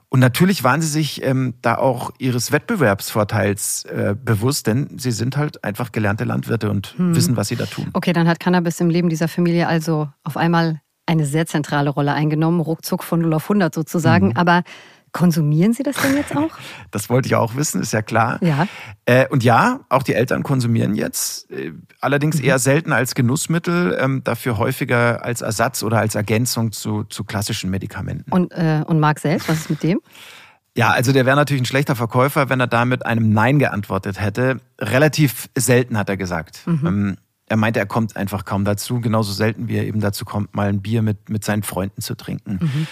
Und natürlich waren sie sich ähm, da auch ihres Wettbewerbsvorteils äh, bewusst, denn sie sind halt einfach gelernte Landwirte und hm. wissen, was sie da tun. Okay, dann hat Cannabis im Leben dieser Familie also auf einmal eine sehr zentrale Rolle eingenommen, ruckzuck von 0 auf 100 sozusagen. Mhm. Aber Konsumieren Sie das denn jetzt auch? [LAUGHS] Das wollte ich auch wissen, ist ja klar. Ja. Äh, und ja, auch die Eltern konsumieren jetzt, äh, allerdings mhm. eher selten als Genussmittel, ähm, dafür häufiger als Ersatz oder als Ergänzung zu, zu klassischen Medikamenten. Und, äh, und Marc selbst, was ist mit dem? Ja, also der wäre natürlich ein schlechter Verkäufer, wenn er da mit einem Nein geantwortet hätte. Relativ selten, hat er gesagt. Mhm. Er meinte, er kommt einfach kaum dazu, genauso selten wie er eben dazu kommt, mal ein Bier mit, mit seinen Freunden zu trinken. Mhm.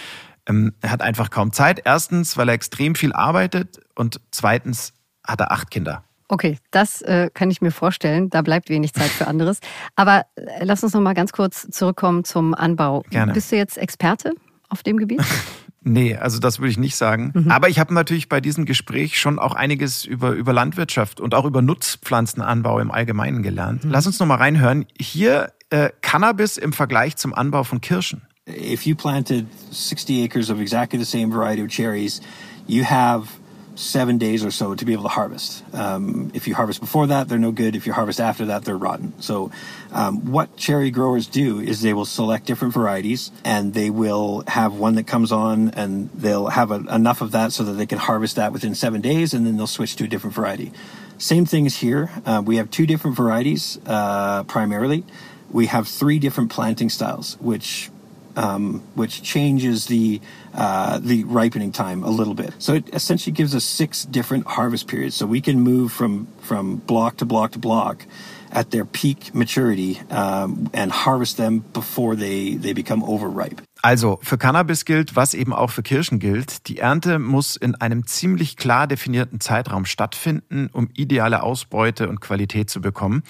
Ähm, er hat einfach kaum Zeit. Erstens, weil er extrem viel arbeitet und zweitens hat er acht Kinder. Okay, das äh, kann ich mir vorstellen. Da bleibt wenig Zeit für anderes. [LAUGHS] Aber äh, lass uns noch mal ganz kurz zurückkommen zum Anbau. Gerne. Bist du jetzt Experte auf dem Gebiet? [LAUGHS] nee, also das würde ich nicht sagen. Mhm. Aber ich habe natürlich bei diesem Gespräch schon auch einiges über, über Landwirtschaft und auch über Nutzpflanzenanbau im Allgemeinen gelernt. Mhm. Lass uns noch mal reinhören. Hier äh, Cannabis im Vergleich zum Anbau von Kirschen. if you planted 60 acres of exactly the same variety of cherries, you have seven days or so to be able to harvest. Um, if you harvest before that, they're no good. If you harvest after that, they're rotten. So, um, what cherry growers do is they will select different varieties and they will have one that comes on and they'll have a, enough of that so that they can harvest that within seven days and then they'll switch to a different variety. Same thing is here. Uh, we have two different varieties uh, primarily. We have three different planting styles, which um, which changes the uh, the ripening time a little bit. So it essentially gives us six different harvest periods. So we can move from from block to block to block at their peak maturity um, and harvest them before they they become overripe. Also für Cannabis gilt, was eben auch für Kirschen gilt, die Ernte muss in einem ziemlich klar definierten Zeitraum stattfinden, um ideale Ausbeute und Qualität zu bekommen.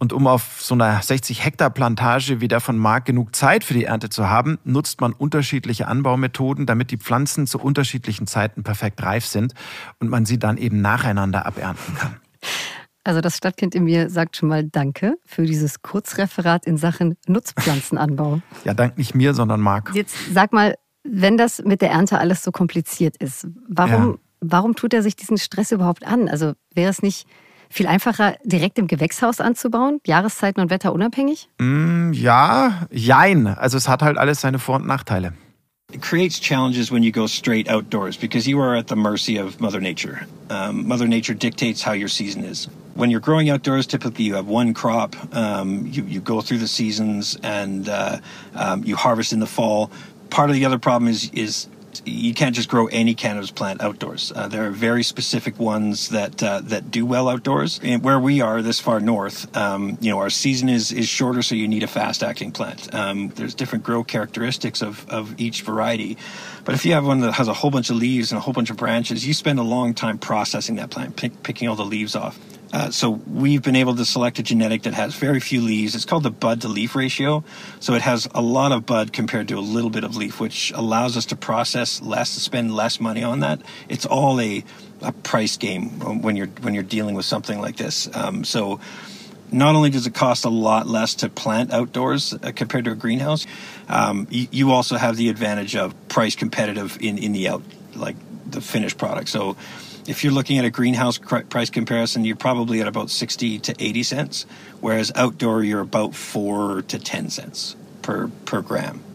Und um auf so einer 60 Hektar Plantage wie der von Mark genug Zeit für die Ernte zu haben, nutzt man unterschiedliche Anbaumethoden, damit die Pflanzen zu unterschiedlichen Zeiten perfekt reif sind und man sie dann eben nacheinander abernten kann. Also das Stadtkind in mir sagt schon mal Danke für dieses Kurzreferat in Sachen Nutzpflanzenanbau. [LAUGHS] Ja, dank nicht mir, sondern Marc. Jetzt sag mal, wenn das mit der Ernte alles so kompliziert ist, warum, ja. warum tut er sich diesen Stress überhaupt an? Also wäre es nicht viel einfacher, direkt im Gewächshaus anzubauen, Jahreszeiten und Wetter unabhängig? Mm, ja, jein. Also es hat halt alles seine Vor- und Nachteile. It creates challenges when you go straight outdoors because you are at the mercy of Mother Nature. Um, Mother Nature dictates how your season is. When you're growing outdoors, typically you have one crop. Um, you, you go through the seasons and uh, um, you harvest in the fall. Part of the other problem is is you can't just grow any cannabis plant outdoors. Uh, there are very specific ones that uh, that do well outdoors. And where we are, this far north, um, you know, our season is is shorter, so you need a fast acting plant. Um, there's different grow characteristics of of each variety, but if you have one that has a whole bunch of leaves and a whole bunch of branches, you spend a long time processing that plant, pick, picking all the leaves off. Uh, so we've been able to select a genetic that has very few leaves. It's called the bud to leaf ratio. So it has a lot of bud compared to a little bit of leaf, which allows us to process less, to spend less money on that. It's all a, a price game when you're when you're dealing with something like this. Um, so not only does it cost a lot less to plant outdoors uh, compared to a greenhouse, um, you, you also have the advantage of price competitive in in the out like the finished product. So if you're looking at a greenhouse price comparison, you're probably at about 60 to 80 cents, whereas outdoor you're about 4 to 10 cents per, per gram.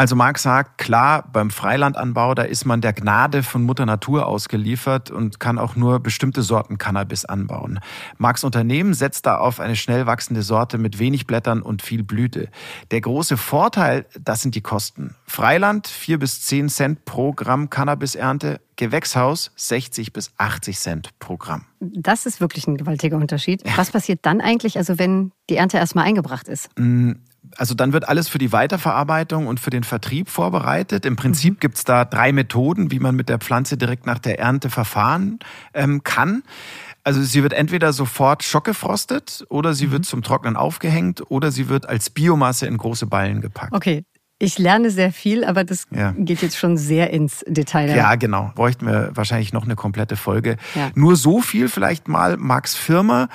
Also Marc sagt, klar, beim Freilandanbau, da ist man der Gnade von Mutter Natur ausgeliefert und kann auch nur bestimmte Sorten Cannabis anbauen. Marcs Unternehmen setzt da auf eine schnell wachsende Sorte mit wenig Blättern und viel Blüte. Der große Vorteil, das sind die Kosten. Freiland, vier bis zehn Cent pro Gramm Cannabisernte, Gewächshaus 60 bis 80 Cent pro Gramm. Das ist wirklich ein gewaltiger Unterschied. Was passiert dann eigentlich, also wenn die Ernte erstmal eingebracht ist? Also dann wird alles für die Weiterverarbeitung und für den Vertrieb vorbereitet. Im Prinzip mhm. gibt es da drei Methoden, wie man mit der Pflanze direkt nach der Ernte verfahren ähm, kann. Also sie wird entweder sofort schockgefrostet oder sie mhm. wird zum Trocknen aufgehängt oder sie wird als Biomasse in große Ballen gepackt. Okay, ich lerne sehr viel, aber das ja. geht jetzt schon sehr ins Detail. Ja, genau. Bräuchten wir wahrscheinlich noch eine komplette Folge. Ja. Nur so viel vielleicht mal. Max Firma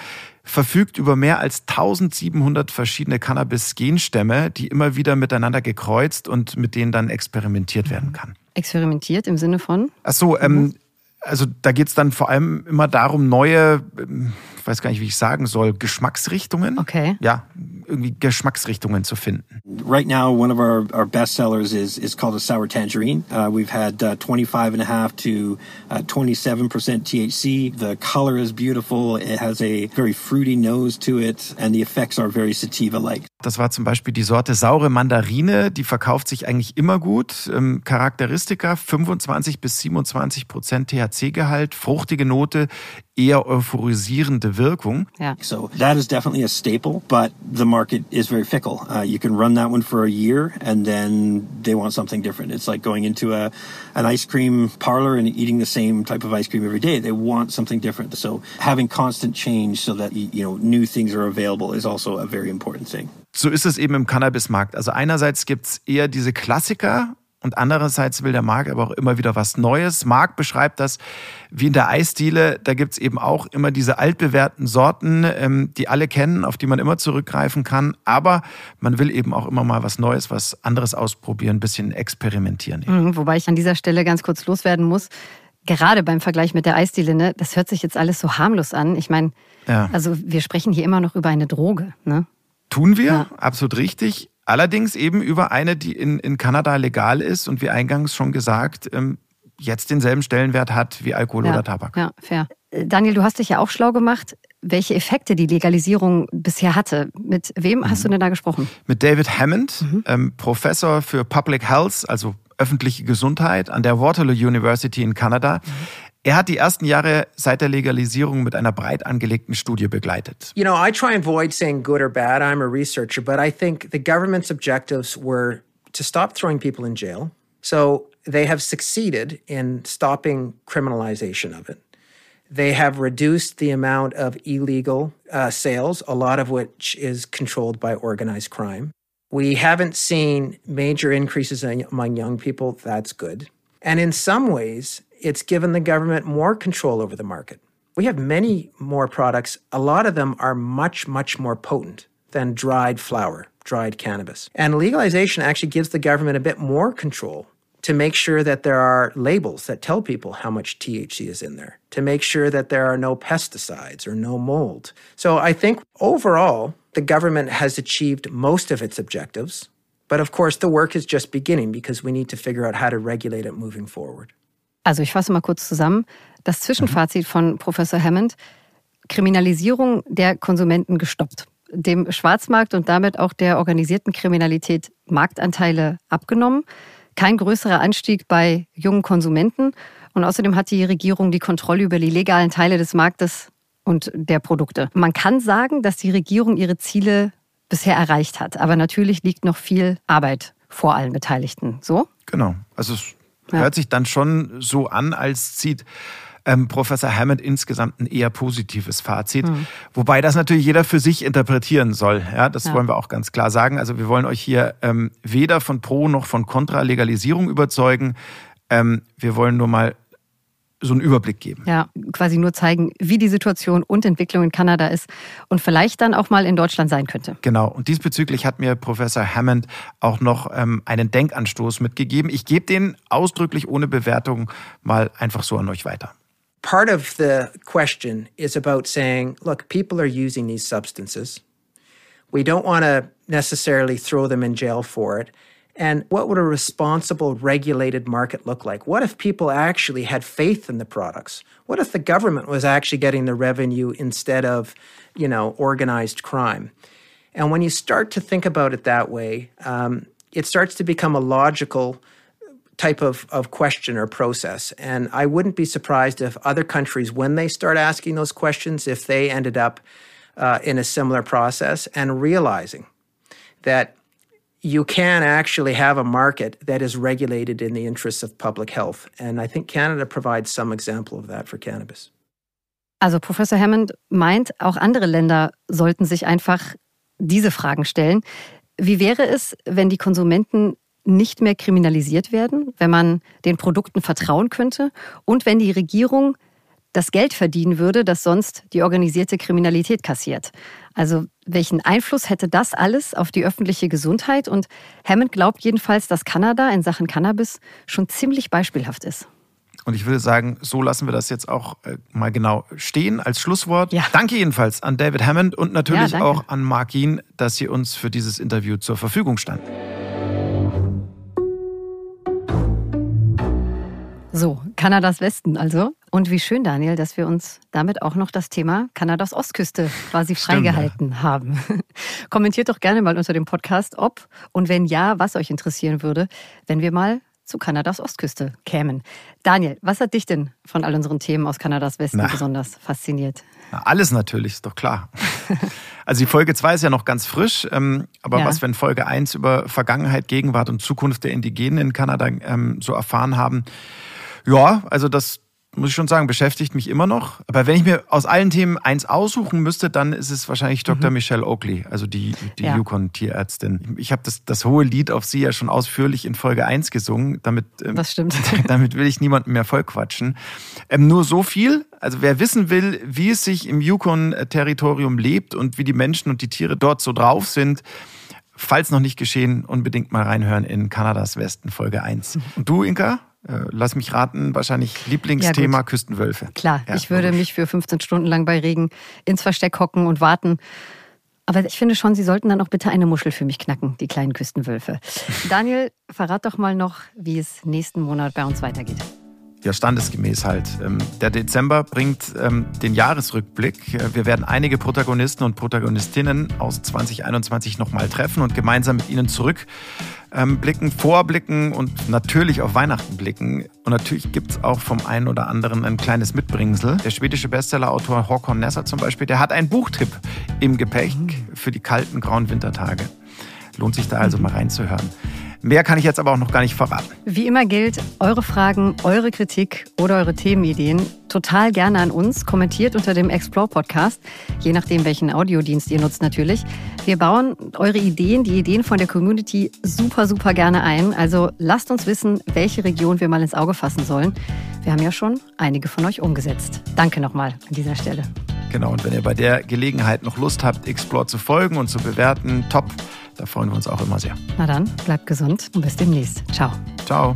verfügt über mehr als 1700 verschiedene Cannabis-Genstämme, die immer wieder miteinander gekreuzt und mit denen dann experimentiert werden kann. Experimentiert im Sinne von? Ach so, ähm, mhm. also da geht es dann vor allem immer darum, neue, ähm, ich weiß gar nicht, wie ich sagen soll, Geschmacksrichtungen. Okay. Ja, irgendwie Geschmacksrichtungen zu finden. Right now, one of our, our best sellers is, is called a sour tangerine. Uh, we've had uh, 25 and a half to uh, 27% THC. The color is beautiful. It has a very fruity nose to it and the effects are very sativa-like. Das war zum Beispiel die Sorte saure Mandarine. Die verkauft sich eigentlich immer gut. Ähm, Charakteristika 25 bis 27 Prozent THC-Gehalt, fruchtige Note, eher euphorisierende Wirkung. Yeah. So that is definitely a staple, but the market is very fickle. Uh, you can run that one for a year and then they want something different. It's like going into a an ice cream parlor and eating the same type of ice cream every day. They want something different. So having constant change so that you know new things are available is also a very important thing. So ist es eben im Cannabismarkt. Also einerseits gibt's eher diese Klassiker und andererseits will der Marc aber auch immer wieder was Neues. Marc beschreibt das wie in der Eisdiele. Da gibt's eben auch immer diese altbewährten Sorten, ähm, die alle kennen, auf die man immer zurückgreifen kann. Aber man will eben auch immer mal was Neues, was anderes ausprobieren, ein bisschen experimentieren. Mhm, wobei ich an dieser Stelle ganz kurz loswerden muss. Gerade beim Vergleich mit der Eisdiele, ne, das hört sich jetzt alles so harmlos an. Ich meine, ja. also wir sprechen hier immer noch über eine Droge. Ne? Tun wir, ja. absolut richtig. Allerdings eben über eine, die in, in Kanada legal ist und wie eingangs schon gesagt, ähm, jetzt denselben Stellenwert hat wie Alkohol ja, oder Tabak. Ja, fair. Äh, Daniel, du hast dich ja auch schlau gemacht, welche Effekte die Legalisierung bisher hatte. Mit wem mhm. hast du denn da gesprochen? Mit David Hammond, mhm. ähm, Professor für Public Health, also öffentliche Gesundheit an der Waterloo University in Kanada. Mhm. Er hat die ersten Jahre seit der Legalisierung mit einer breit angelegten Studie begleitet. You know, I try and avoid saying good or bad. I'm a researcher, but I think the government's objectives were to stop throwing people in jail. So they have succeeded in stopping criminalization of it. They have reduced the amount of illegal uh, sales, a lot of which is controlled by organized crime. We haven't seen major increases among young people. That's good. And in some ways, it's given the government more control over the market. We have many more products. A lot of them are much, much more potent than dried flower, dried cannabis. And legalization actually gives the government a bit more control to make sure that there are labels that tell people how much THC is in there, to make sure that there are no pesticides or no mold. So I think overall, the government has achieved most of its objectives. But of course, the work is just beginning because we need to figure out how to regulate it moving forward. Also ich fasse mal kurz zusammen. Das Zwischenfazit von Professor Hammond, Kriminalisierung der Konsumenten gestoppt. Dem Schwarzmarkt und damit auch der organisierten Kriminalität Marktanteile abgenommen. Kein größerer Anstieg bei jungen Konsumenten. Und außerdem hat die Regierung die Kontrolle über die legalen Teile des Marktes und der Produkte. Man kann sagen, dass die Regierung ihre Ziele bisher erreicht hat. Aber natürlich liegt noch viel Arbeit vor allen Beteiligten. So? Genau. Also es ja. Hört sich dann schon so an, als zieht ähm, Professor Hammond insgesamt ein eher positives Fazit. Mhm. Wobei das natürlich jeder für sich interpretieren soll. Ja, das ja. wollen wir auch ganz klar sagen. Also wir wollen euch hier ähm, weder von Pro noch von Contra Legalisierung überzeugen. Ähm, wir wollen nur mal so einen Überblick geben. Ja, quasi nur zeigen, wie die Situation und Entwicklung in Kanada ist und vielleicht dann auch mal in Deutschland sein könnte. Genau. Und diesbezüglich hat mir Professor Hammond auch noch ähm, einen Denkanstoß mitgegeben. Ich gebe den ausdrücklich ohne Bewertung mal einfach so an euch weiter. Part of the question is about saying, look, people are using these substances. We don't want to necessarily throw them in jail for it. And what would a responsible regulated market look like? What if people actually had faith in the products? What if the government was actually getting the revenue instead of, you know, organized crime? And when you start to think about it that way, um, it starts to become a logical type of, of question or process. And I wouldn't be surprised if other countries, when they start asking those questions, if they ended up uh, in a similar process and realizing that you can actually have a market that is regulated in the interests of public health. And I think Canada provides some example of that for cannabis. Also Professor Hammond meint, auch andere Länder sollten sich einfach diese Fragen stellen. Wie wäre es, wenn die Konsumenten nicht mehr kriminalisiert werden, wenn man den Produkten vertrauen könnte und wenn die Regierung das Geld verdienen würde, das sonst die organisierte Kriminalität kassiert. Also welchen Einfluss hätte das alles auf die öffentliche Gesundheit? Und Hammond glaubt jedenfalls, dass Kanada in Sachen Cannabis schon ziemlich beispielhaft ist. Und ich würde sagen, so lassen wir das jetzt auch äh, mal genau stehen als Schlusswort. Ja. Danke jedenfalls an David Hammond und natürlich ja, auch an Mark Ihn, dass Sie uns für dieses Interview zur Verfügung standen. So, Kanadas Westen also. Und wie schön, Daniel, dass wir uns damit auch noch das Thema Kanadas Ostküste quasi freigehalten ja. haben. [LAUGHS] Kommentiert doch gerne mal unter dem Podcast, ob und wenn ja, was euch interessieren würde, wenn wir mal zu Kanadas Ostküste kämen. Daniel, was hat dich denn von all unseren Themen aus Kanadas Westen Na. besonders fasziniert? Na, alles natürlich, ist doch klar. [LAUGHS] Also die Folge 2 ist ja noch ganz frisch, ähm, aber ja. was wir in Folge 1 über Vergangenheit, Gegenwart und Zukunft der Indigenen in Kanada ähm, so erfahren haben, ja, also das muss ich schon sagen, beschäftigt mich immer noch. Aber wenn ich mir aus allen Themen eins aussuchen müsste, dann ist es wahrscheinlich Dr. Mhm. Michelle Oakley, also die, die ja. Yukon-Tierärztin. Ich habe das, das hohe Lied auf sie ja schon ausführlich in Folge 1 gesungen. Damit, ähm, das stimmt. [LAUGHS] damit will ich niemanden mehr vollquatschen. Ähm, nur so viel. Also wer wissen will, wie es sich im Yukon-Territorium lebt und wie die Menschen und die Tiere dort so drauf sind, falls noch nicht geschehen, unbedingt mal reinhören in Kanadas Westen, Folge 1. Mhm. [LAUGHS] Und du, Inka? Äh, lass mich raten, wahrscheinlich Lieblingsthema ja, Küstenwölfe. Klar, ja, ich würde mich für 15 Stunden lang bei Regen ins Versteck hocken und warten. Aber ich finde schon, Sie sollten dann auch bitte eine Muschel für mich knacken, die kleinen Küstenwölfe. [LAUGHS] Daniel, verrat doch mal noch, wie es nächsten Monat bei uns weitergeht ja, standesgemäß halt. Ähm, der Dezember bringt ähm, den Jahresrückblick. Äh, wir werden einige Protagonisten und Protagonistinnen aus 2021 nochmal treffen und gemeinsam mit ihnen zurückblicken, ähm, vorblicken und natürlich auf Weihnachten blicken. Und natürlich gibt es auch vom einen oder anderen ein kleines Mitbringsel. Der schwedische Bestsellerautor Håkon Nesser zum Beispiel, der hat einen Buchtipp im Gepäck mhm. für die kalten, grauen Wintertage. Lohnt sich da also mal reinzuhören. Mehr kann ich jetzt aber auch noch gar nicht verraten. Wie immer gilt, eure Fragen, eure Kritik oder eure Themenideen total gerne an uns. Kommentiert unter dem Explore Podcast, je nachdem, welchen Audiodienst ihr nutzt natürlich. Wir bauen eure Ideen, die Ideen von der Community super, super gerne ein. Also lasst uns wissen, welche Region wir mal ins Auge fassen sollen. Wir haben ja schon einige von euch umgesetzt. Danke nochmal an dieser Stelle. Genau, und wenn ihr bei der Gelegenheit noch Lust habt, Explore zu folgen und zu bewerten, top. Da freuen wir uns auch immer sehr. Na dann, bleibt gesund und bis demnächst. Ciao. Ciao.